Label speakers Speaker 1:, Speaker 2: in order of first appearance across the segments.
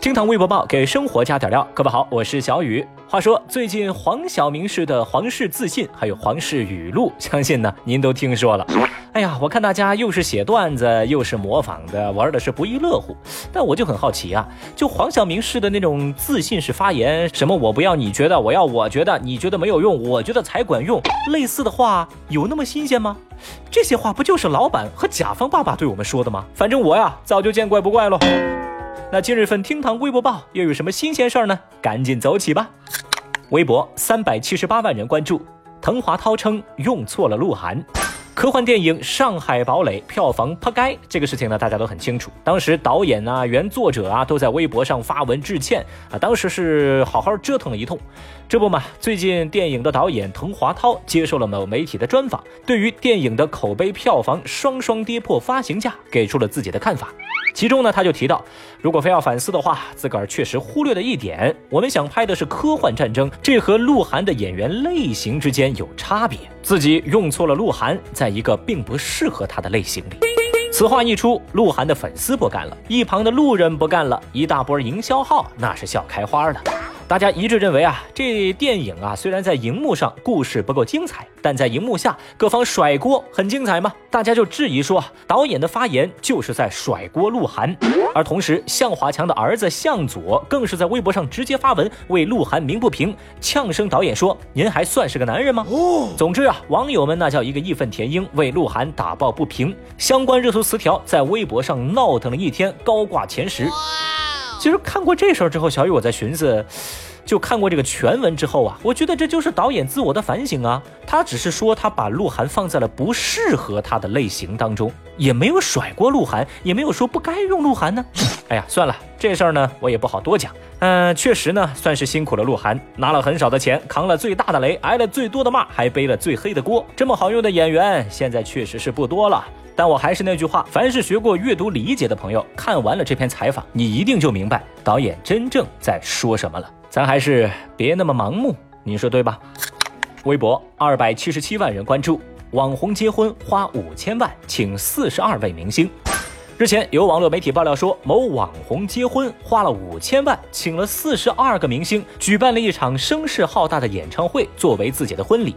Speaker 1: 厅堂微博报给生活加点料，各位好，我是小雨。话说最近黄晓明式的皇室自信，还有皇室语录，相信呢您都听说了。哎呀，我看大家又是写段子，又是模仿的，玩的是不亦乐乎。但我就很好奇啊，就黄晓明式的那种自信式发言，什么我不要你觉得，我要我觉得，你觉得没有用，我觉得才管用，类似的话有那么新鲜吗？这些话不就是老板和甲方爸爸对我们说的吗？反正我呀，早就见怪不怪喽。那今日份厅堂微博报又有什么新鲜事儿呢？赶紧走起吧！微博三百七十八万人关注，滕华涛称用错了鹿晗。科幻电影《上海堡垒》票房扑街，这个事情呢，大家都很清楚。当时导演啊、原作者啊都在微博上发文致歉啊，当时是好好折腾了一通。这不嘛，最近电影的导演滕华涛接受了某媒体的专访，对于电影的口碑、票房双双跌破发行价，给出了自己的看法。其中呢，他就提到，如果非要反思的话，自个儿确实忽略了一点。我们想拍的是科幻战争，这和鹿晗的演员类型之间有差别。自己用错了鹿晗，在一个并不适合他的类型里。此话一出，鹿晗的粉丝不干了，一旁的路人不干了，一大波营销号那是笑开花了。大家一致认为啊，这电影啊，虽然在荧幕上故事不够精彩，但在荧幕下各方甩锅很精彩吗？大家就质疑说，导演的发言就是在甩锅鹿晗。而同时，向华强的儿子向佐更是在微博上直接发文为鹿晗鸣不平，呛声导演说：“您还算是个男人吗？”哦，总之啊，网友们那叫一个义愤填膺，为鹿晗打抱不平。相关热搜词条在微博上闹腾了一天，高挂前十。其实看过这事儿之后，小雨我在寻思，就看过这个全文之后啊，我觉得这就是导演自我的反省啊。他只是说他把鹿晗放在了不适合他的类型当中，也没有甩锅鹿晗，也没有说不该用鹿晗呢。哎呀，算了，这事儿呢我也不好多讲。嗯，确实呢算是辛苦了鹿晗，拿了很少的钱，扛了最大的雷，挨了最多的骂，还背了最黑的锅。这么好用的演员，现在确实是不多了。但我还是那句话，凡是学过阅读理解的朋友，看完了这篇采访，你一定就明白导演真正在说什么了。咱还是别那么盲目，你说对吧？微博二百七十七万人关注，网红结婚花五千万请四十二位明星。日前有网络媒体爆料说，某网红结婚花了五千万，请了四十二个明星，举办了一场声势浩大的演唱会，作为自己的婚礼。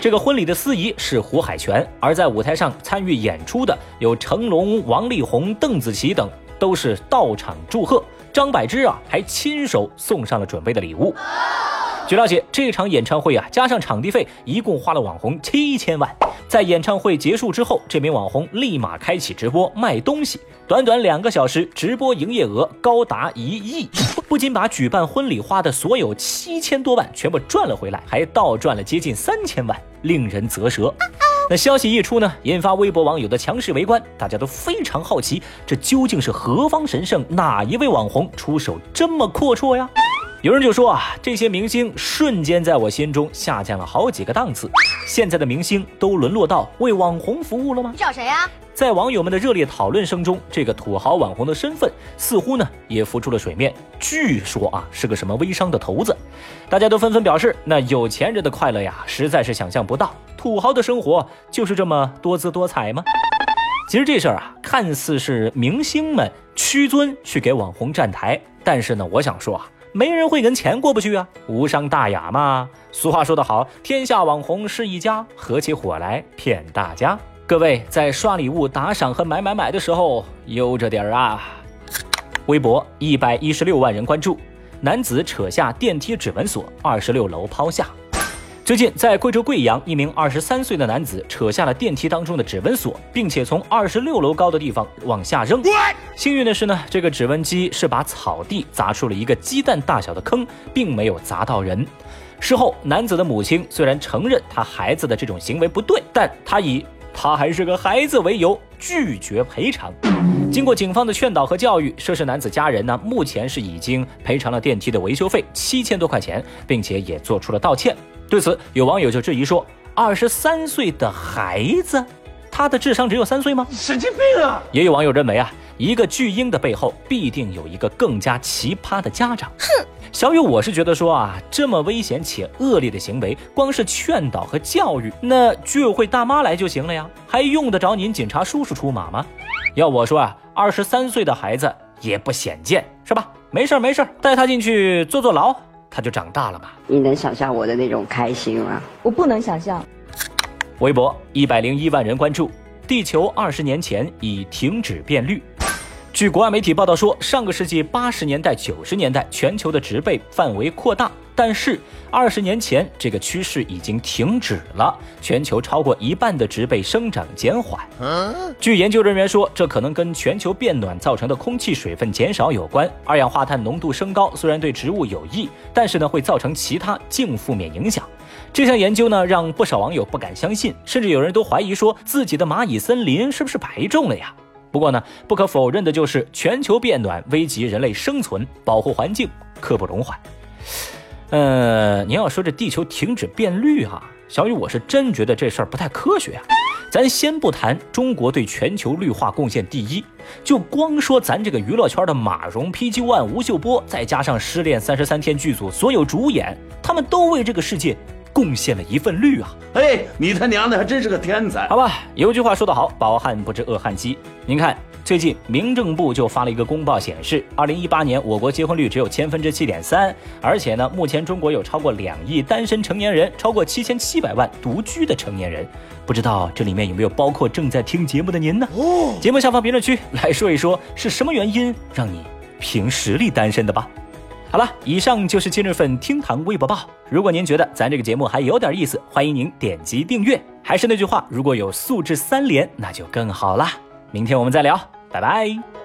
Speaker 1: 这个婚礼的司仪是胡海泉，而在舞台上参与演出的有成龙、王力宏、邓紫棋等，都是到场祝贺。张柏芝啊，还亲手送上了准备的礼物。据了解，这场演唱会啊，加上场地费，一共花了网红七千万。在演唱会结束之后，这名网红立马开启直播卖东西，短短两个小时，直播营业额高达一亿，不仅把举办婚礼花的所有七千多万全部赚了回来，还倒赚了接近三千万，令人啧舌。那消息一出呢，引发微博网友的强势围观，大家都非常好奇，这究竟是何方神圣，哪一位网红出手这么阔绰呀？有人就说啊，这些明星瞬间在我心中下降了好几个档次。现在的明星都沦落到为网红服务了吗？
Speaker 2: 你找谁呀？
Speaker 1: 在网友们的热烈讨论声中，这个土豪网红的身份似乎呢也浮出了水面。据说啊是个什么微商的头子，大家都纷纷表示，那有钱人的快乐呀，实在是想象不到。土豪的生活就是这么多姿多彩吗？其实这事儿啊，看似是明星们屈尊去给网红站台，但是呢，我想说啊。没人会跟钱过不去啊，无伤大雅嘛。俗话说得好，天下网红是一家，合起伙来骗大家。各位在刷礼物、打赏和买买买的时候悠着点儿啊。微博一百一十六万人关注，男子扯下电梯指纹锁，二十六楼抛下。最近，在贵州贵阳，一名二十三岁的男子扯下了电梯当中的指纹锁，并且从二十六楼高的地方往下扔。幸运的是呢，这个指纹机是把草地砸出了一个鸡蛋大小的坑，并没有砸到人。事后，男子的母亲虽然承认他孩子的这种行为不对，但他以他还是个孩子为由拒绝赔偿。经过警方的劝导和教育，涉事男子家人呢，目前是已经赔偿了电梯的维修费七千多块钱，并且也做出了道歉。对此，有网友就质疑说：“二十三岁的孩子，他的智商只有三岁吗？
Speaker 2: 神经病啊！”
Speaker 1: 也有网友认为啊，一个巨婴的背后必定有一个更加奇葩的家长。哼，小雨，我是觉得说啊，这么危险且恶劣的行为，光是劝导和教育，那居委会大妈来就行了呀，还用得着您警察叔叔出马吗？要我说啊，二十三岁的孩子也不显见，是吧？没事儿没事儿，带他进去坐坐牢，他就长大了嘛。
Speaker 2: 你能想象我的那种开心吗？
Speaker 3: 我不能想象。
Speaker 1: 微博一百零一万人关注，地球二十年前已停止变绿。据国外媒体报道说，上个世纪八十年代、九十年代，全球的植被范围扩大，但是二十年前这个趋势已经停止了，全球超过一半的植被生长减缓。据研究人员说，这可能跟全球变暖造成的空气水分减少有关。二氧化碳浓度升高虽然对植物有益，但是呢会造成其他净负面影响。这项研究呢让不少网友不敢相信，甚至有人都怀疑说自己的蚂蚁森林是不是白种了呀？不过呢，不可否认的就是全球变暖危及人类生存，保护环境刻不容缓。呃，您要说这地球停止变绿啊，小雨我是真觉得这事儿不太科学啊。咱先不谈中国对全球绿化贡献第一，就光说咱这个娱乐圈的马蓉、PG One、吴秀波，再加上《失恋三十三天》剧组所有主演，他们都为这个世界。贡献了一份绿啊！
Speaker 4: 哎，你他娘的还真是个天才！
Speaker 1: 好吧，有句话说得好，饱汉不知饿汉饥。您看，最近民政部就发了一个公报，显示，二零一八年我国结婚率只有千分之七点三，而且呢，目前中国有超过两亿单身成年人，超过七千七百万独居的成年人。不知道这里面有没有包括正在听节目的您呢？哦，节目下方评论区来说一说，是什么原因让你凭实力单身的吧？好了，以上就是今日份厅堂微博报。如果您觉得咱这个节目还有点意思，欢迎您点击订阅。还是那句话，如果有素质三连，那就更好啦。明天我们再聊，拜拜。